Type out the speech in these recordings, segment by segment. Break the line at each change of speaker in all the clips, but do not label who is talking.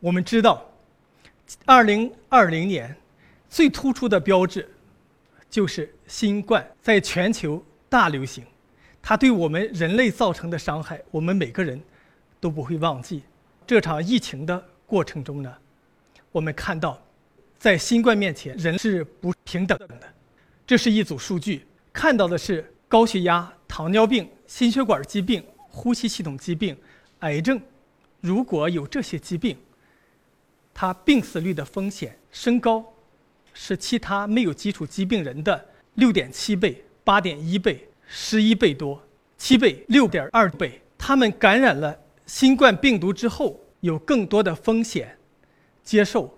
我们知道，二零二零年最突出的标志就是新冠在全球大流行，它对我们人类造成的伤害，我们每个人都不会忘记。这场疫情的过程中呢，我们看到，在新冠面前，人是不平等的。这是一组数据，看到的是高血压、糖尿病、心血管疾病、呼吸系统疾病、癌症。如果有这些疾病，他病死率的风险升高，是其他没有基础疾病人的六点七倍、八点一倍、十一倍多、七倍、六点二倍。他们感染了新冠病毒之后，有更多的风险，接受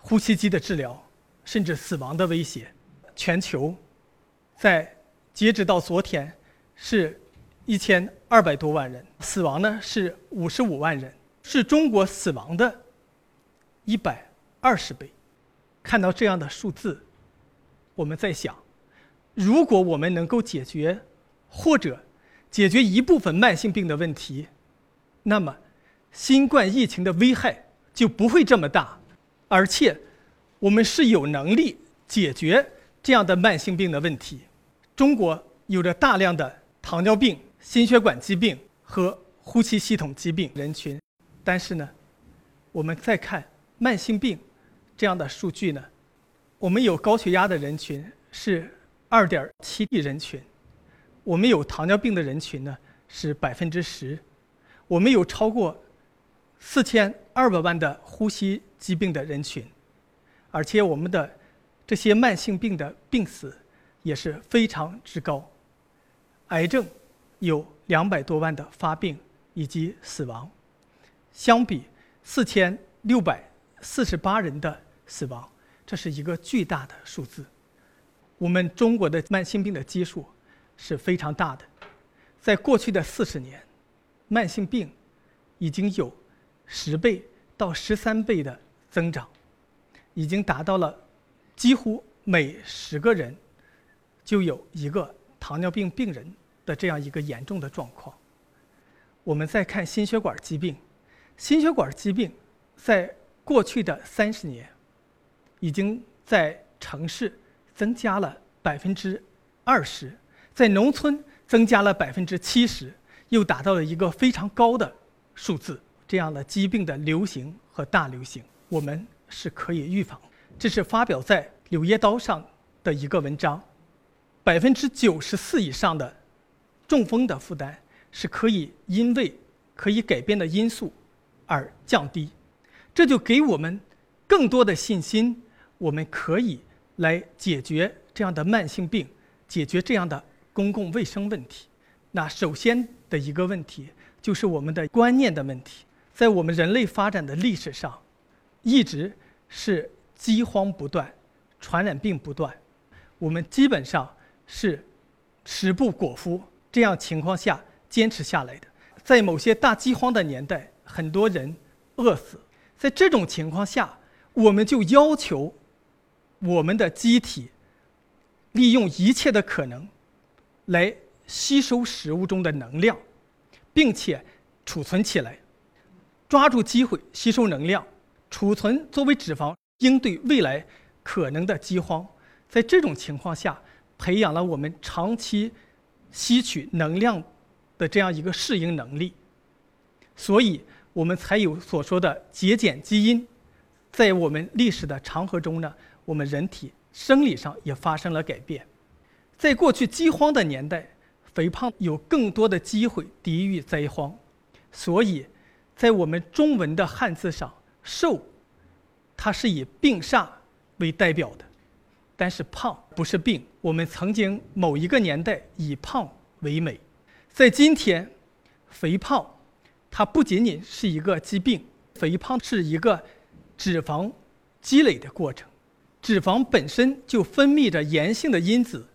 呼吸机的治疗，甚至死亡的威胁。全球在截止到昨天是一千二百多万人，死亡呢是五十五万人，是中国死亡的。一百二十倍，看到这样的数字，我们在想，如果我们能够解决或者解决一部分慢性病的问题，那么新冠疫情的危害就不会这么大，而且我们是有能力解决这样的慢性病的问题。中国有着大量的糖尿病、心血管疾病和呼吸系统疾病人群，但是呢，我们再看。慢性病这样的数据呢，我们有高血压的人群是二点七亿人群，我们有糖尿病的人群呢是百分之十，我们有超过四千二百万的呼吸疾病的人群，而且我们的这些慢性病的病死也是非常之高，癌症有两百多万的发病以及死亡，相比四千六百。四十八人的死亡，这是一个巨大的数字。我们中国的慢性病的基数是非常大的，在过去的四十年，慢性病已经有十倍到十三倍的增长，已经达到了几乎每十个人就有一个糖尿病病人的这样一个严重的状况。我们再看心血管疾病，心血管疾病在过去的三十年，已经在城市增加了百分之二十，在农村增加了百分之七十，又达到了一个非常高的数字。这样的疾病的流行和大流行，我们是可以预防。这是发表在《柳叶刀》上的一个文章，百分之九十四以上的中风的负担是可以因为可以改变的因素而降低。这就给我们更多的信心，我们可以来解决这样的慢性病，解决这样的公共卫生问题。那首先的一个问题就是我们的观念的问题。在我们人类发展的历史上，一直是饥荒不断，传染病不断，我们基本上是食不果腹这样情况下坚持下来的。在某些大饥荒的年代，很多人饿死。在这种情况下，我们就要求我们的机体利用一切的可能来吸收食物中的能量，并且储存起来，抓住机会吸收能量，储存作为脂肪，应对未来可能的饥荒。在这种情况下，培养了我们长期吸取能量的这样一个适应能力，所以。我们才有所说的节俭基因，在我们历史的长河中呢，我们人体生理上也发生了改变。在过去饥荒的年代，肥胖有更多的机会抵御灾荒，所以，在我们中文的汉字上，“瘦”它是以病煞为代表的，但是“胖”不是病。我们曾经某一个年代以胖为美，在今天，肥胖。它不仅仅是一个疾病，肥胖是一个脂肪积累的过程，脂肪本身就分泌着炎性的因子，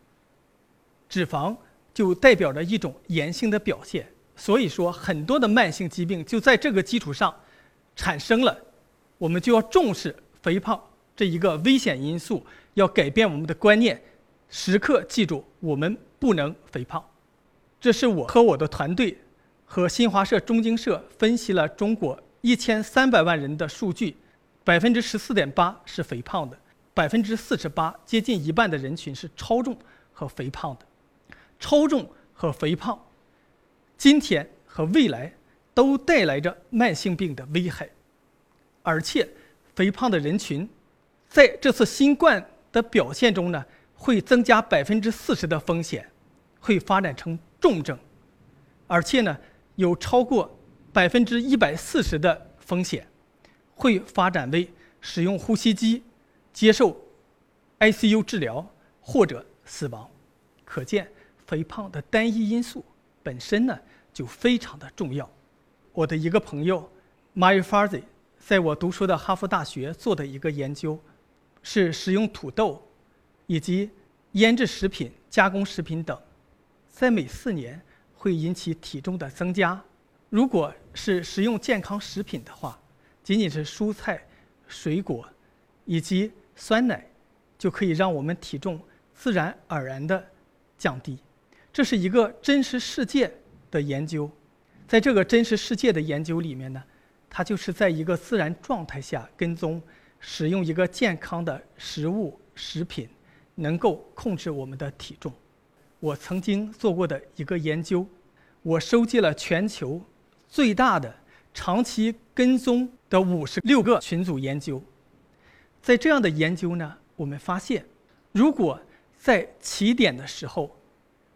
脂肪就代表着一种炎性的表现，所以说很多的慢性疾病就在这个基础上产生了，我们就要重视肥胖这一个危险因素，要改变我们的观念，时刻记住我们不能肥胖，这是我和我的团队。和新华社、中经社分析了中国一千三百万人的数据，百分之十四点八是肥胖的，百分之四十八，接近一半的人群是超重和肥胖的。超重和肥胖，今天和未来都带来着慢性病的危害，而且肥胖的人群在这次新冠的表现中呢，会增加百分之四十的风险，会发展成重症，而且呢，有超过百分之一百四十的风险，会发展为使用呼吸机、接受 ICU 治疗或者死亡。可见。肥胖的单一因素本身呢就非常的重要。我的一个朋友 m a r i f a r z i 在我读书的哈佛大学做的一个研究，是食用土豆以及腌制食品、加工食品等，在每四年会引起体重的增加。如果是食用健康食品的话，仅仅是蔬菜、水果以及酸奶，就可以让我们体重自然而然的降低。这是一个真实世界的研究，在这个真实世界的研究里面呢，它就是在一个自然状态下跟踪使用一个健康的食物食品，能够控制我们的体重。我曾经做过的一个研究，我收集了全球最大的长期跟踪的五十六个群组研究，在这样的研究呢，我们发现，如果在起点的时候，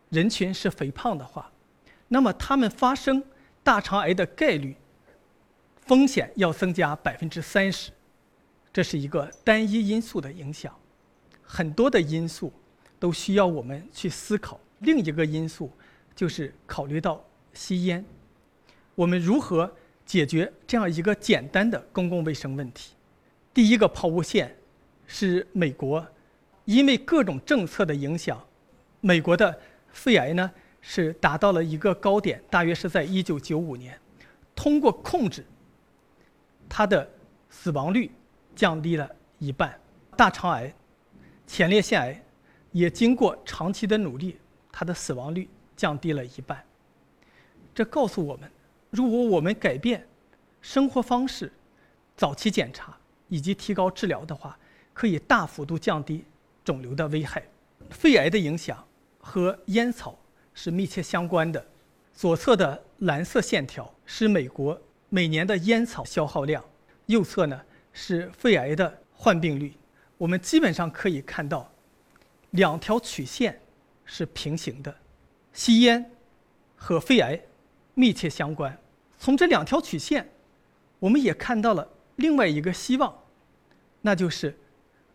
人群是肥胖的话，那么他们发生大肠癌的概率风险要增加百分之三十，这是一个单一因素的影响。很多的因素都需要我们去思考。另一个因素就是考虑到吸烟，我们如何解决这样一个简单的公共卫生问题？第一个抛物线是美国，因为各种政策的影响，美国的。肺癌呢是达到了一个高点，大约是在一九九五年，通过控制，它的死亡率降低了一半。大肠癌、前列腺癌也经过长期的努力，它的死亡率降低了一半。这告诉我们，如果我们改变生活方式、早期检查以及提高治疗的话，可以大幅度降低肿瘤的危害。肺癌的影响。和烟草是密切相关的。左侧的蓝色线条是美国每年的烟草消耗量，右侧呢是肺癌的患病率。我们基本上可以看到，两条曲线是平行的。吸烟和肺癌密切相关。从这两条曲线，我们也看到了另外一个希望，那就是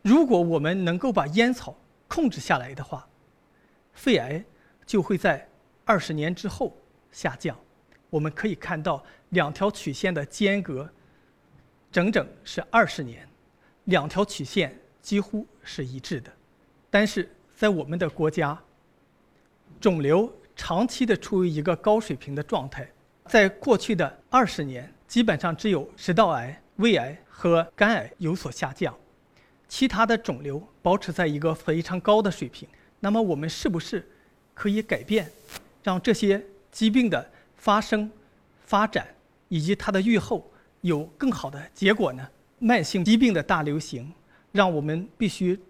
如果我们能够把烟草控制下来的话。肺癌就会在二十年之后下降。我们可以看到两条曲线的间隔整整是二十年，两条曲线几乎是一致的。但是在我们的国家，肿瘤长期的处于一个高水平的状态。在过去的二十年，基本上只有食道癌、胃癌和肝癌有所下降，其他的肿瘤保持在一个非常高的水平。那么我们是不是可以改变，让这些疾病的发生、发展以及它的预后有更好的结果呢？慢性疾病的大流行，让我们必须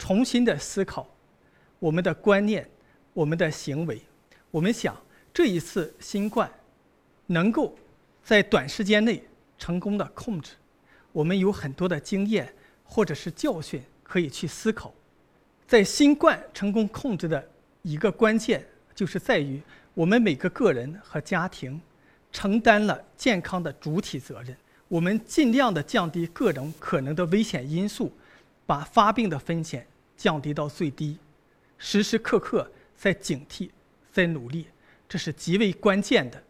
重新的思考我们的观念、我们的行为。我们想，这一次新冠能够在短时间内成功的控制，我们有很多的经验或者是教训可以去思考。在新冠成功控制的一个关键，就是在于我们每个个人和家庭承担了健康的主体责任。我们尽量的降低各种可能的危险因素，把发病的风险降低到最低，时时刻刻在警惕，在努力，这是极为关键的。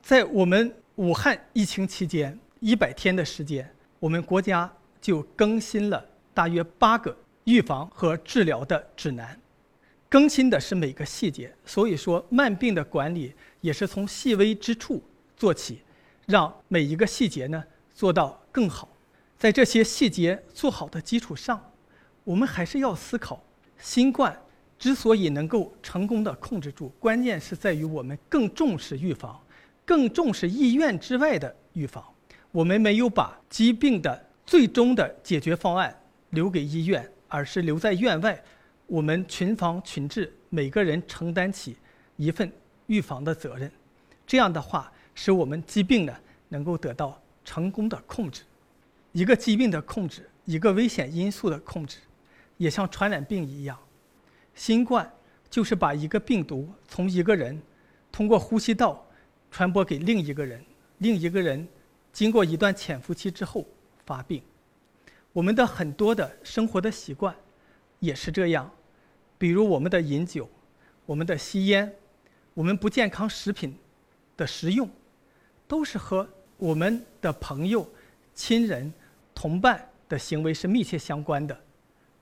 在我们武汉疫情期间一百天的时间，我们国家就更新了大约八个。预防和治疗的指南，更新的是每个细节。所以说，慢病的管理也是从细微之处做起，让每一个细节呢做到更好。在这些细节做好的基础上，我们还是要思考：新冠之所以能够成功的控制住，关键是在于我们更重视预防，更重视医院之外的预防。我们没有把疾病的最终的解决方案留给医院，而是留在院外，我们群防群治，每个人承担起一份预防的责任。这样的话，使我们疾病呢能够得到成功的控制。一个疾病的控制，一个危险因素的控制，也像传染病一样，新冠就是把一个病毒从一个人通过呼吸道传播给另一个人，另一个人。经过一段潜伏期之后发病，我们的很多的生活的习惯也是这样，比如我们的饮酒、我们的吸烟、我们不健康食品的食用，都是和我们的朋友、亲人、同伴的行为是密切相关的。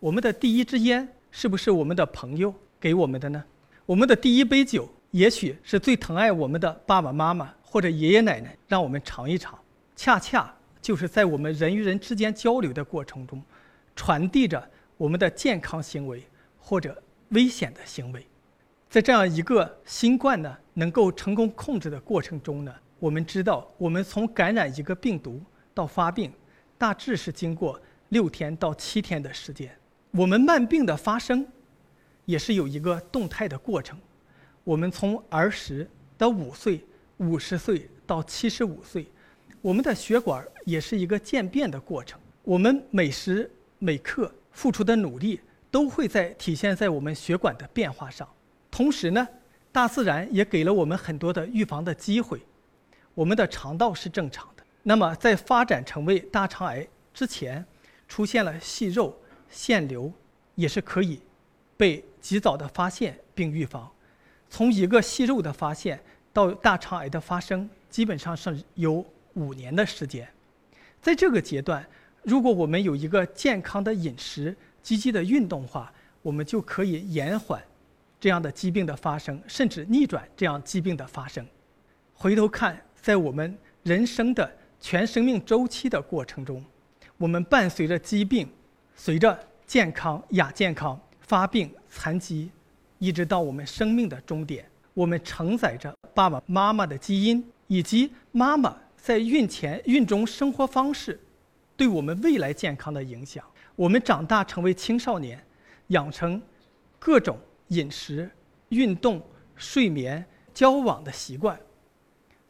我们的第一支烟是不是我们的朋友给我们的呢？我们的第一杯酒也许是最疼爱我们的爸爸妈妈或者爷爷奶奶让我们尝一尝。恰恰就是在我们人与人之间交流的过程中，传递着我们的健康行为或者危险的行为。在这样一个新冠呢能够成功控制的过程中呢，我们知道，我们从感染一个病毒到发病，大致是经过六天到七天的时间。我们慢病的发生，也是有一个动态的过程。我们从儿时到五岁、五十岁到七十五岁。我们的血管也是一个渐变的过程，我们每时每刻付出的努力都会在体现在我们血管的变化上。同时呢，大自然也给了我们很多的预防的机会。我们的肠道是正常的，那么在发展成为大肠癌之前，出现了息肉、腺瘤，也是可以被及早的发现并预防。从一个息肉的发现到大肠癌的发生，基本上是有五年的时间，在这个阶段，如果我们有一个健康的饮食、积极的运动化，我们就可以延缓这样的疾病的发生，甚至逆转这样疾病的发生。回头看，在我们人生的全生命周期的过程中，我们伴随着疾病，随着健康、亚健康、发病、残疾，一直到我们生命的终点，我们承载着爸爸妈妈的基因，以及妈妈。在孕前、孕中生活方式，对我们未来健康的影响。我们长大成为青少年，养成各种饮食、运动、睡眠、交往的习惯。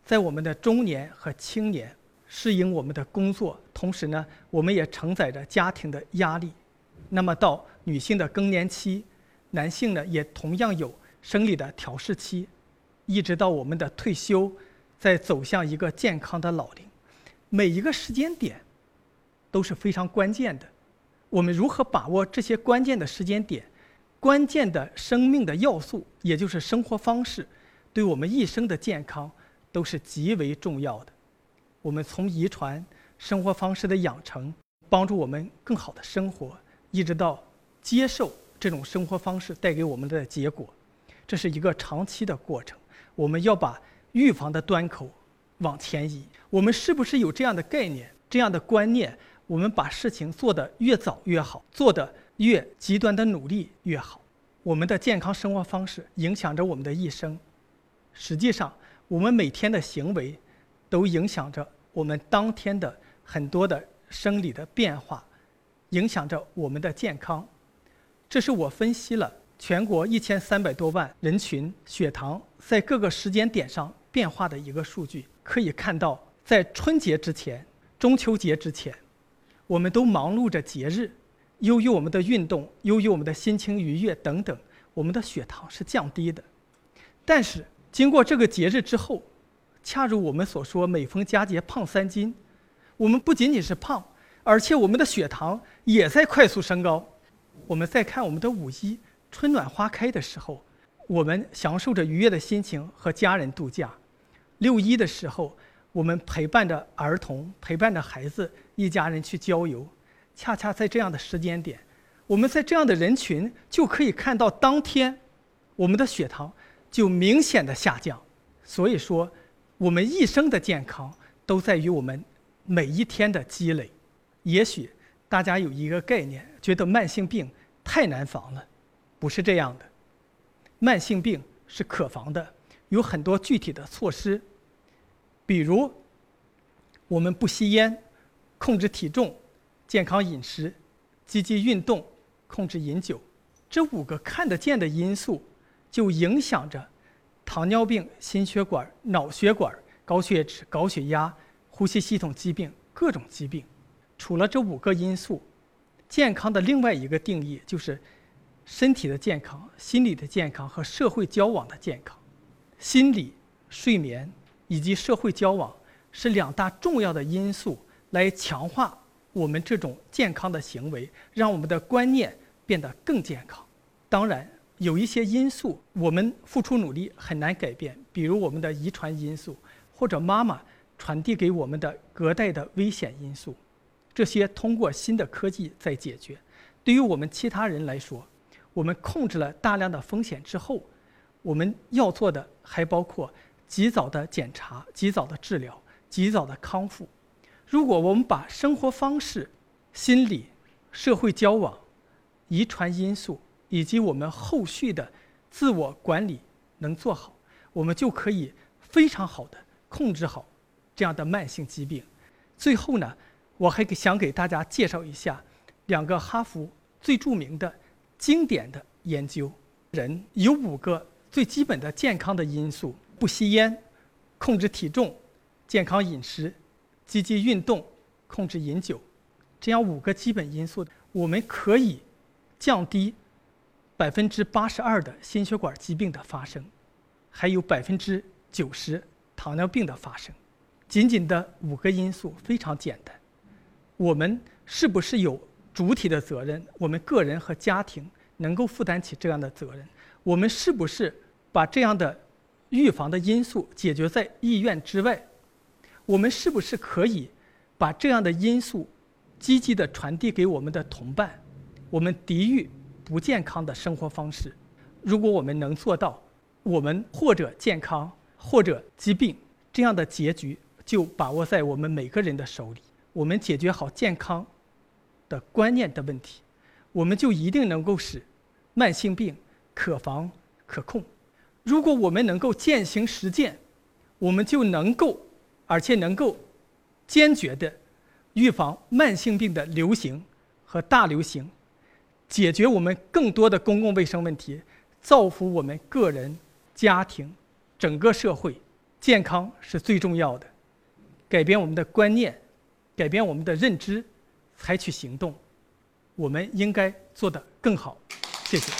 在我们的中年和青年，适应我们的工作，同时呢，我们也承载着家庭的压力。那么到女性的更年期，男性呢也同样有生理的调试期，一直到我们的退休。在走向一个健康的老龄，每一个时间点都是非常关键的。我们如何把握这些关键的时间点、关键的生命的要素，也就是生活方式，对我们一生的健康都是极为重要的。我们从遗传、生活方式的养成，帮助我们更好的生活，一直到接受这种生活方式带给我们的结果，这是一个长期的过程。我们要把。预防的端口往前移，我们是不是有这样的概念、这样的观念？我们把事情做得越早越好，做得越极端的努力越好。我们的健康生活方式影响着我们的一生。实际上，我们每天的行为都影响着我们当天的很多的生理的变化，影响着我们的健康。这是我分析了全国一千三百多万人群血糖在各个时间点上。变化的一个数据可以看到，在春节之前、中秋节之前，我们都忙碌着节日，由于我们的运动，由于我们的心情愉悦等等，我们的血糖是降低的。但是经过这个节日之后，恰如我们所说，每逢佳节胖三斤，我们不仅仅是胖，而且我们的血糖也在快速升高。我们再看我们的五一春暖花开的时候。我们享受着愉悦的心情和家人度假。六一的时候，我们陪伴着儿童，陪伴着孩子，一家人去郊游。恰恰在这样的时间点，我们在这样的人群就可以看到，当天我们的血糖就明显的下降。所以说，我们一生的健康都在于我们每一天的积累。也许大家有一个概念，觉得慢性病太难防了，不是这样的。慢性病是可防的，有很多具体的措施，比如我们不吸烟，控制体重，健康饮食，积极运动，控制饮酒，这五个看得见的因素，就影响着糖尿病、心血管、脑血管、高血脂、高血压、呼吸系统疾病各种疾病。除了这五个因素，健康的另外一个定义就是身体的健康、心理的健康和社会交往的健康。心理、睡眠以及社会交往是两大重要的因素，来强化我们这种健康的行为，让我们的观念变得更健康。当然，有一些因素我们付出努力很难改变，比如我们的遗传因素，或者妈妈传递给我们的隔代的危险因素。这些通过新的科技在解决。对于我们其他人来说，我们控制了大量的风险之后，我们要做的还包括及早的检查、及早的治疗、及早的康复。如果我们把生活方式、心理、社会交往、遗传因素以及我们后续的自我管理能做好，我们就可以非常好的控制好这样的慢性疾病。最后呢？我还想给大家介绍一下两个哈佛最著名的经典的研究。人有五个最基本的健康的因素：不吸烟、控制体重、健康饮食、积极运动、控制饮酒。这样五个基本因素，我们可以降低百分之八十二的心血管疾病的发生，还有百分之九十糖尿病的发生。仅仅的五个因素非常简单。我们是不是有主体的责任？我们个人和家庭能够负担起这样的责任？我们是不是把这样的预防的因素解决在意愿之外？我们是不是可以把这样的因素积极的传递给我们的同伴？我们抵御不健康的生活方式。如果我们能做到，我们或者健康，或者疾病，这样的结局就把握在我们每个人的手里。我们解决好健康的观念的问题，我们就一定能够使慢性病可防可控。如果我们能够践行实践，我们就能够，而且能够坚决的预防慢性病的流行和大流行，解决我们更多的公共卫生问题，造福我们个人、家庭、整个社会。健康是最重要的，改变我们的观念。改变我们的认知，采取行动，我们应该做得更好。谢谢。